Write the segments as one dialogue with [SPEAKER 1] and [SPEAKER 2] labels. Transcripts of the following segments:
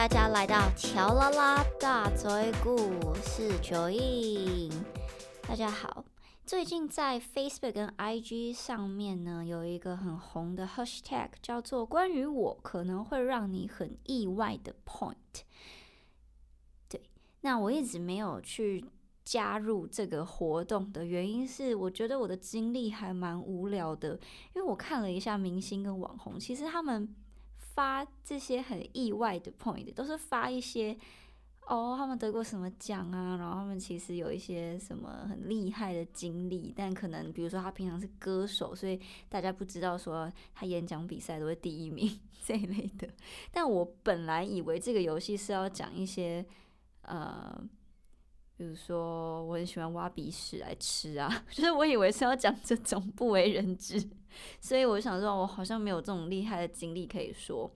[SPEAKER 1] 大家来到乔拉拉大嘴故事九印。大家好，最近在 Facebook 跟 IG 上面呢，有一个很红的 Hashtag，叫做“关于我可能会让你很意外的 Point”。对，那我一直没有去加入这个活动的原因是，我觉得我的经历还蛮无聊的，因为我看了一下明星跟网红，其实他们。发这些很意外的 point，都是发一些哦，他们得过什么奖啊，然后他们其实有一些什么很厉害的经历，但可能比如说他平常是歌手，所以大家不知道说他演讲比赛都是第一名 这一类的。但我本来以为这个游戏是要讲一些呃。比如说，我很喜欢挖鼻屎来吃啊，就是我以为是要讲这种不为人知，所以我想说，我好像没有这种厉害的经历可以说。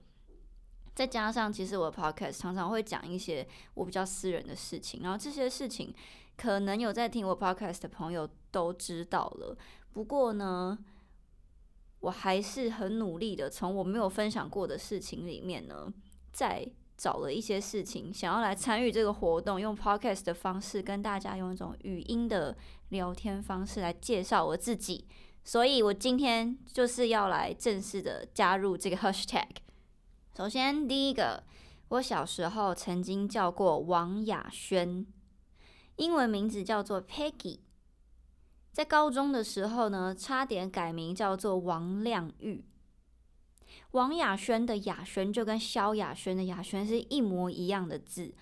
[SPEAKER 1] 再加上，其实我的 podcast 常常会讲一些我比较私人的事情，然后这些事情可能有在听我 podcast 的朋友都知道了。不过呢，我还是很努力的，从我没有分享过的事情里面呢，在。找了一些事情，想要来参与这个活动，用 podcast 的方式跟大家用一种语音的聊天方式来介绍我自己，所以我今天就是要来正式的加入这个 hashtag。首先，第一个，我小时候曾经叫过王雅轩，英文名字叫做 Peggy，在高中的时候呢，差点改名叫做王亮玉。王雅轩的雅轩就跟萧亚轩的雅轩是一模一样的字，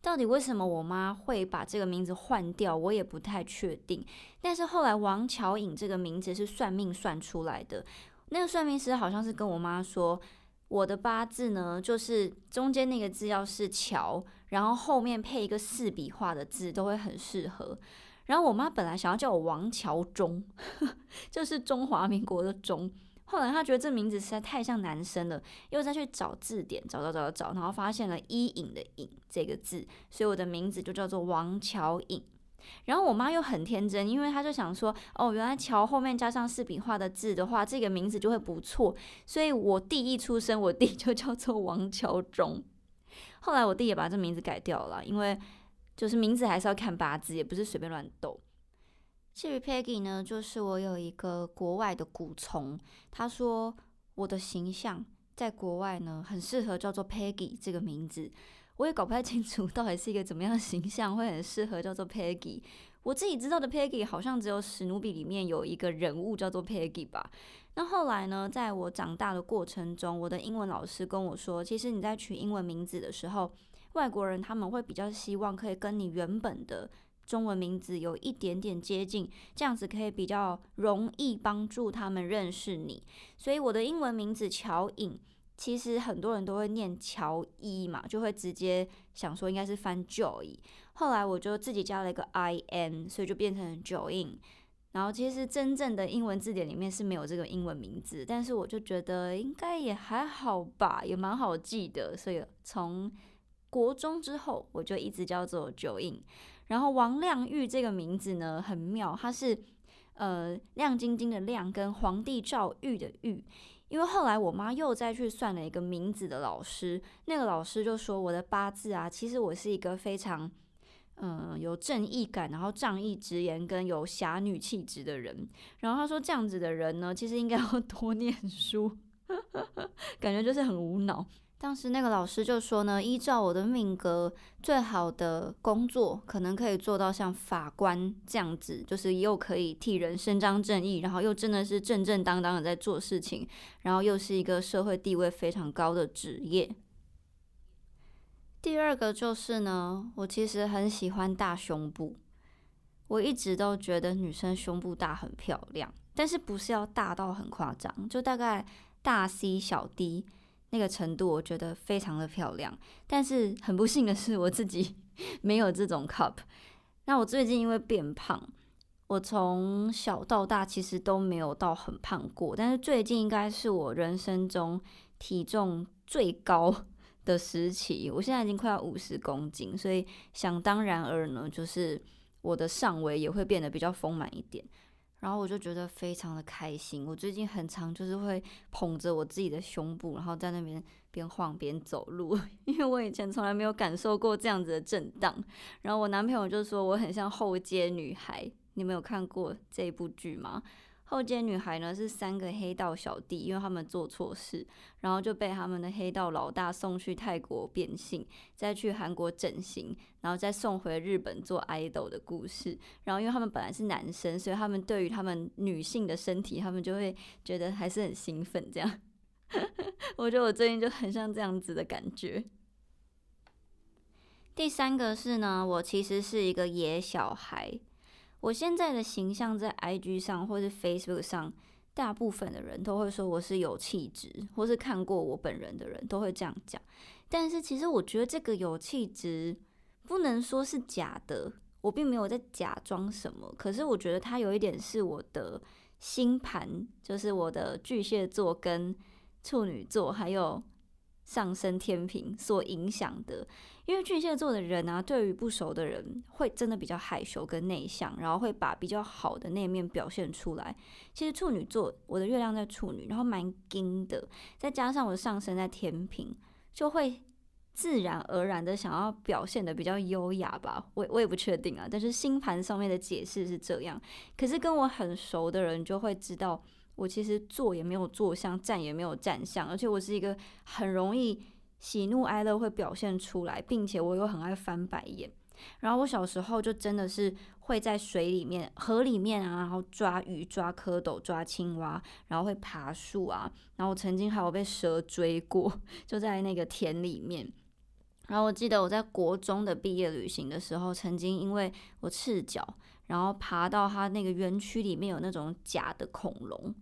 [SPEAKER 1] 到底为什么我妈会把这个名字换掉，我也不太确定。但是后来王乔颖这个名字是算命算出来的，那个算命师好像是跟我妈说，我的八字呢，就是中间那个字要是乔，然后后面配一个四笔画的字都会很适合。然后我妈本来想要叫我王乔忠，就是中华民国的忠。后来他觉得这名字实在太像男生了，又再去找字典，找找找找找，然后发现了“伊尹”的“尹”这个字，所以我的名字就叫做王乔尹。然后我妈又很天真，因为她就想说，哦，原来“乔”后面加上四笔画的字的话，这个名字就会不错。所以我弟一出生，我弟就叫做王乔忠。后来我弟也把这名字改掉了，因为就是名字还是要看八字，也不是随便乱斗。至于 Peggy 呢，就是我有一个国外的古虫，他说我的形象在国外呢很适合叫做 Peggy 这个名字，我也搞不太清楚 到底是一个怎么样的形象会很适合叫做 Peggy。我自己知道的 Peggy 好像只有史努比里面有一个人物叫做 Peggy 吧。那后来呢，在我长大的过程中，我的英文老师跟我说，其实你在取英文名字的时候，外国人他们会比较希望可以跟你原本的。中文名字有一点点接近，这样子可以比较容易帮助他们认识你。所以我的英文名字乔颖，其实很多人都会念乔伊嘛，就会直接想说应该是翻 Joy。后来我就自己加了一个 I N，所以就变成 Joy。然后其实真正的英文字典里面是没有这个英文名字，但是我就觉得应该也还好吧，也蛮好记的。所以从国中之后，我就一直叫做 Joy。然后王亮玉这个名字呢很妙，它是呃亮晶晶的亮跟皇帝赵玉的玉。因为后来我妈又再去算了一个名字的老师，那个老师就说我的八字啊，其实我是一个非常嗯有正义感，然后仗义直言跟有侠女气质的人。然后他说这样子的人呢，其实应该要多念书，感觉就是很无脑。当时那个老师就说呢，依照我的命格，最好的工作可能可以做到像法官这样子，就是又可以替人伸张正义，然后又真的是正正当当的在做事情，然后又是一个社会地位非常高的职业。第二个就是呢，我其实很喜欢大胸部，我一直都觉得女生胸部大很漂亮，但是不是要大到很夸张，就大概大 C 小 D。那个程度我觉得非常的漂亮，但是很不幸的是我自己 没有这种 cup。那我最近因为变胖，我从小到大其实都没有到很胖过，但是最近应该是我人生中体重最高的时期。我现在已经快要五十公斤，所以想当然而呢，就是我的上围也会变得比较丰满一点。然后我就觉得非常的开心。我最近很常就是会捧着我自己的胸部，然后在那边边晃边走路，因为我以前从来没有感受过这样子的震荡。然后我男朋友就说我很像后街女孩，你们有看过这部剧吗？后街女孩呢是三个黑道小弟，因为他们做错事，然后就被他们的黑道老大送去泰国变性，再去韩国整形，然后再送回日本做 idol 的故事。然后因为他们本来是男生，所以他们对于他们女性的身体，他们就会觉得还是很兴奋。这样，我觉得我最近就很像这样子的感觉。第三个是呢，我其实是一个野小孩。我现在的形象在 IG 上或是 Facebook 上，大部分的人都会说我是有气质，或是看过我本人的人都会这样讲。但是其实我觉得这个有气质不能说是假的，我并没有在假装什么。可是我觉得它有一点是我的星盘，就是我的巨蟹座跟处女座还有上升天平所影响的。因为巨蟹座的人啊，对于不熟的人会真的比较害羞跟内向，然后会把比较好的那面表现出来。其实处女座，我的月亮在处女，然后蛮硬的，再加上我的上升在天平，就会自然而然的想要表现的比较优雅吧。我我也不确定啊，但是星盘上面的解释是这样。可是跟我很熟的人就会知道，我其实坐也没有坐相，站也没有站相，而且我是一个很容易。喜怒哀乐会表现出来，并且我又很爱翻白眼。然后我小时候就真的是会在水里面、河里面啊，然后抓鱼、抓蝌蚪、抓青蛙，然后会爬树啊。然后我曾经还有被蛇追过，就在那个田里面。然后我记得我在国中的毕业旅行的时候，曾经因为我赤脚，然后爬到他那个园区里面有那种假的恐龙。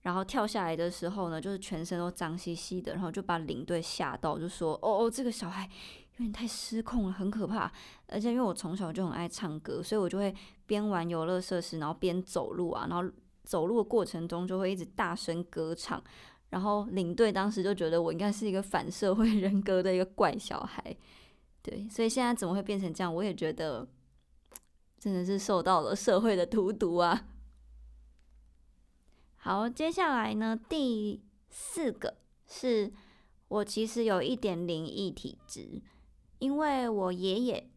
[SPEAKER 1] 然后跳下来的时候呢，就是全身都脏兮兮的，然后就把领队吓到，就说：“哦哦，这个小孩有点太失控了，很可怕。”而且因为我从小就很爱唱歌，所以我就会边玩游乐设施，然后边走路啊，然后走路的过程中就会一直大声歌唱。然后领队当时就觉得我应该是一个反社会人格的一个怪小孩，对，所以现在怎么会变成这样？我也觉得真的是受到了社会的荼毒啊。好，接下来呢，第四个是我其实有一点灵异体质，因为我爷爷，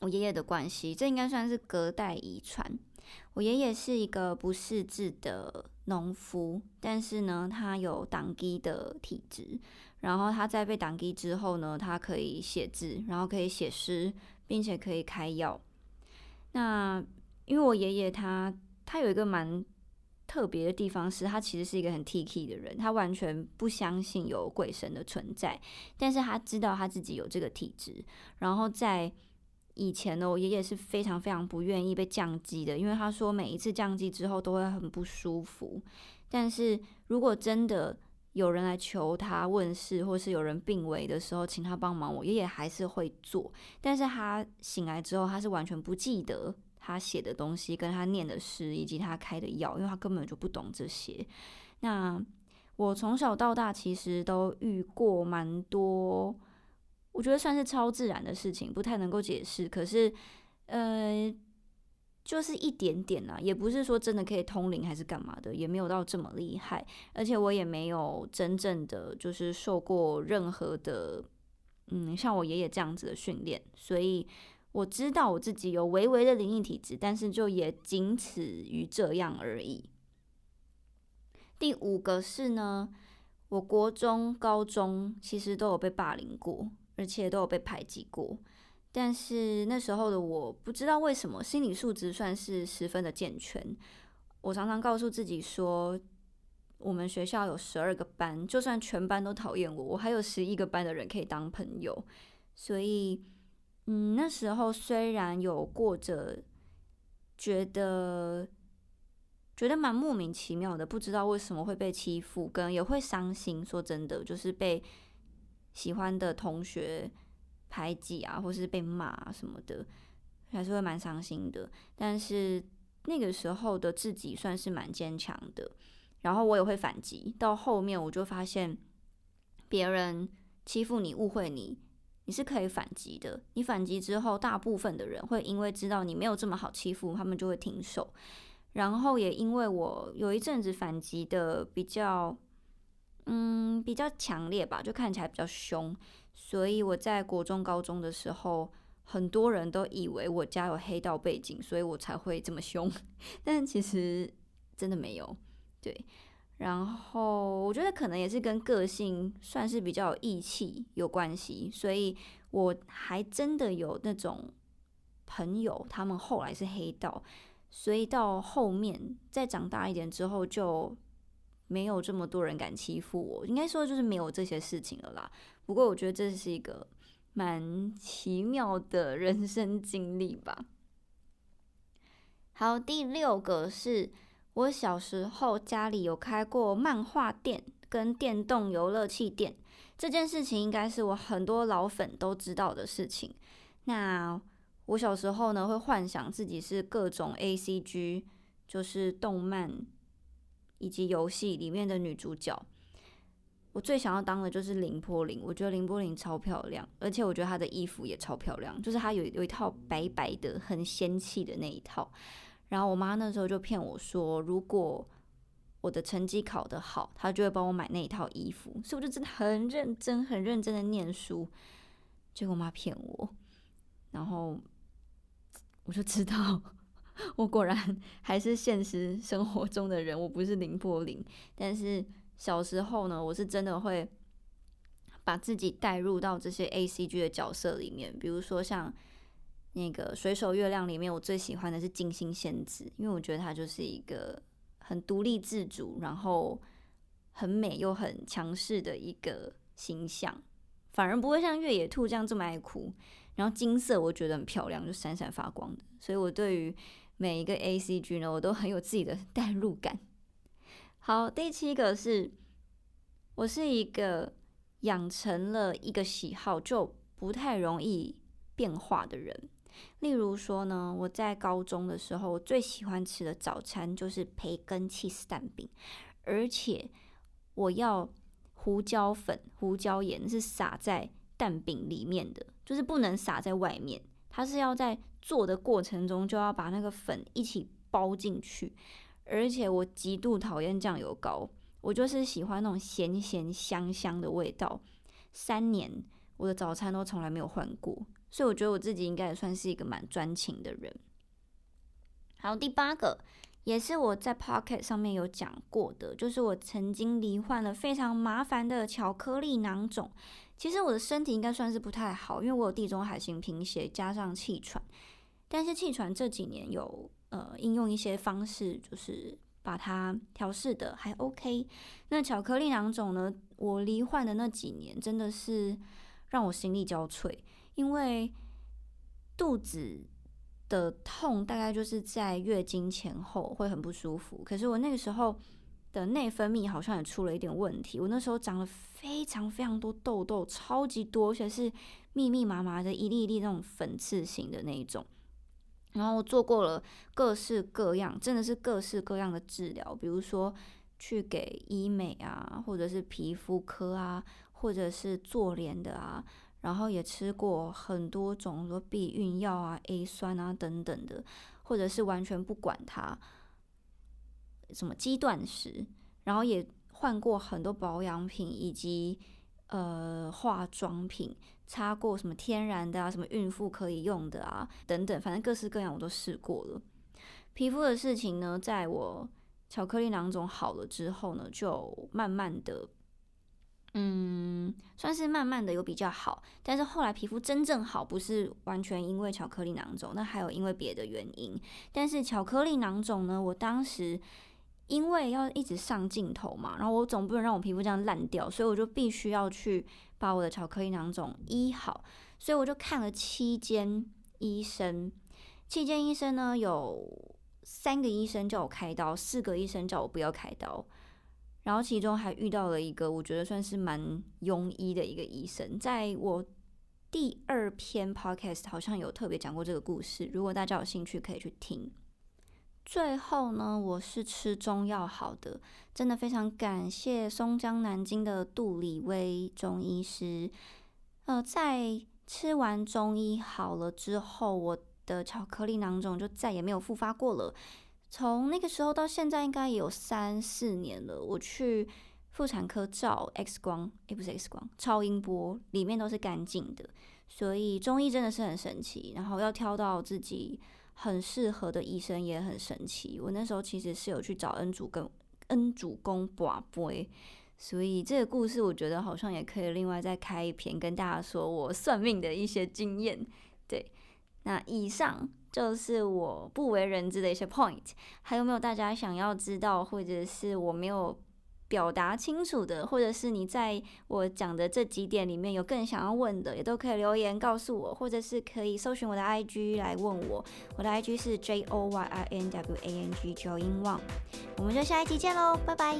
[SPEAKER 1] 我爷爷的关系，这应该算是隔代遗传。我爷爷是一个不识字的农夫，但是呢，他有党基的体质，然后他在被党基之后呢，他可以写字，然后可以写诗，并且可以开药。那因为我爷爷他他有一个蛮。特别的地方是他其实是一个很 Tiki 的人，他完全不相信有鬼神的存在，但是他知道他自己有这个体质。然后在以前呢，我爷爷是非常非常不愿意被降级的，因为他说每一次降级之后都会很不舒服。但是如果真的有人来求他问事，或是有人病危的时候，请他帮忙，我爷爷还是会做。但是他醒来之后，他是完全不记得。他写的东西，跟他念的诗，以及他开的药，因为他根本就不懂这些。那我从小到大其实都遇过蛮多，我觉得算是超自然的事情，不太能够解释。可是，呃，就是一点点啦，也不是说真的可以通灵还是干嘛的，也没有到这么厉害。而且我也没有真正的就是受过任何的，嗯，像我爷爷这样子的训练，所以。我知道我自己有微微的灵异体质，但是就也仅此于这样而已。第五个是呢，我国中、高中其实都有被霸凌过，而且都有被排挤过。但是那时候的我不知道为什么心理素质算是十分的健全。我常常告诉自己说，我们学校有十二个班，就算全班都讨厌我，我还有十一个班的人可以当朋友，所以。嗯，那时候虽然有过着觉得觉得蛮莫名其妙的，不知道为什么会被欺负，跟也会伤心。说真的，就是被喜欢的同学排挤啊，或是被骂啊什么的，还是会蛮伤心的。但是那个时候的自己算是蛮坚强的，然后我也会反击。到后面我就发现，别人欺负你、误会你。你是可以反击的。你反击之后，大部分的人会因为知道你没有这么好欺负，他们就会停手。然后也因为我有一阵子反击的比较，嗯，比较强烈吧，就看起来比较凶，所以我在国中、高中的时候，很多人都以为我家有黑道背景，所以我才会这么凶，但其实真的没有，对。然后我觉得可能也是跟个性算是比较有义气有关系，所以我还真的有那种朋友，他们后来是黑道，所以到后面再长大一点之后，就没有这么多人敢欺负我，应该说就是没有这些事情了啦。不过我觉得这是一个蛮奇妙的人生经历吧。好，第六个是。我小时候家里有开过漫画店跟电动游乐器店，这件事情应该是我很多老粉都知道的事情。那我小时候呢，会幻想自己是各种 A C G，就是动漫以及游戏里面的女主角。我最想要当的就是凌波凌，我觉得凌波凌超漂亮，而且我觉得她的衣服也超漂亮，就是她有有一套白白的、很仙气的那一套。然后我妈那时候就骗我说，如果我的成绩考得好，她就会帮我买那一套衣服。所以我就真的很认真、很认真的念书。结果我妈骗我，然后我就知道，我果然还是现实生活中的人，我不是林柏林。但是小时候呢，我是真的会把自己带入到这些 A C G 的角色里面，比如说像。那个水手月亮里面，我最喜欢的是金星仙子，因为我觉得她就是一个很独立自主，然后很美又很强势的一个形象，反而不会像越野兔这样这么爱哭。然后金色我觉得很漂亮，就闪闪发光的，所以我对于每一个 A C G 呢，我都很有自己的 代入感。好，第七个是，我是一个养成了一个喜好就不太容易变化的人。例如说呢，我在高中的时候，我最喜欢吃的早餐就是培根 cheese 蛋饼，而且我要胡椒粉、胡椒盐是撒在蛋饼里面的，就是不能撒在外面，它是要在做的过程中就要把那个粉一起包进去。而且我极度讨厌酱油膏，我就是喜欢那种咸咸香香的味道。三年我的早餐都从来没有换过。所以我觉得我自己应该也算是一个蛮专情的人。好，第八个也是我在 Pocket 上面有讲过的，就是我曾经罹患了非常麻烦的巧克力囊肿。其实我的身体应该算是不太好，因为我有地中海型贫血加上气喘。但是气喘这几年有呃应用一些方式，就是把它调试的还 OK。那巧克力囊肿呢，我罹患的那几年真的是让我心力交瘁。因为肚子的痛大概就是在月经前后会很不舒服，可是我那个时候的内分泌好像也出了一点问题，我那时候长了非常非常多痘痘，超级多，而且是密密麻麻的一粒一粒那种粉刺型的那一种。然后做过了各式各样，真的是各式各样的治疗，比如说去给医美啊，或者是皮肤科啊，或者是做脸的啊。然后也吃过很多种，说避孕药啊、A 酸啊等等的，或者是完全不管它，什么肌断食，然后也换过很多保养品以及呃化妆品，擦过什么天然的啊，什么孕妇可以用的啊等等，反正各式各样我都试过了。皮肤的事情呢，在我巧克力囊肿好了之后呢，就慢慢的。嗯，算是慢慢的有比较好，但是后来皮肤真正好，不是完全因为巧克力囊肿，那还有因为别的原因。但是巧克力囊肿呢，我当时因为要一直上镜头嘛，然后我总不能让我皮肤这样烂掉，所以我就必须要去把我的巧克力囊肿医好，所以我就看了七间医生，七间医生呢有三个医生叫我开刀，四个医生叫我不要开刀。然后其中还遇到了一个我觉得算是蛮庸医的一个医生，在我第二篇 podcast 好像有特别讲过这个故事，如果大家有兴趣可以去听。最后呢，我是吃中药好的，真的非常感谢松江南京的杜李威中医师。呃，在吃完中医好了之后，我的巧克力囊肿就再也没有复发过了。从那个时候到现在，应该有三四年了。我去妇产科照 X 光，诶，不是 X 光，超音波里面都是干净的。所以中医真的是很神奇，然后要挑到自己很适合的医生也很神奇。我那时候其实是有去找恩主跟恩主公把杯，所以这个故事我觉得好像也可以另外再开一篇跟大家说我算命的一些经验。对，那以上。就是我不为人知的一些 point，还有没有大家想要知道，或者是我没有表达清楚的，或者是你在我讲的这几点里面有更想要问的，也都可以留言告诉我，或者是可以搜寻我的 IG 来问我，我的 IG 是 J O Y I N W A N G 九英旺，我们就下一集见喽，拜拜。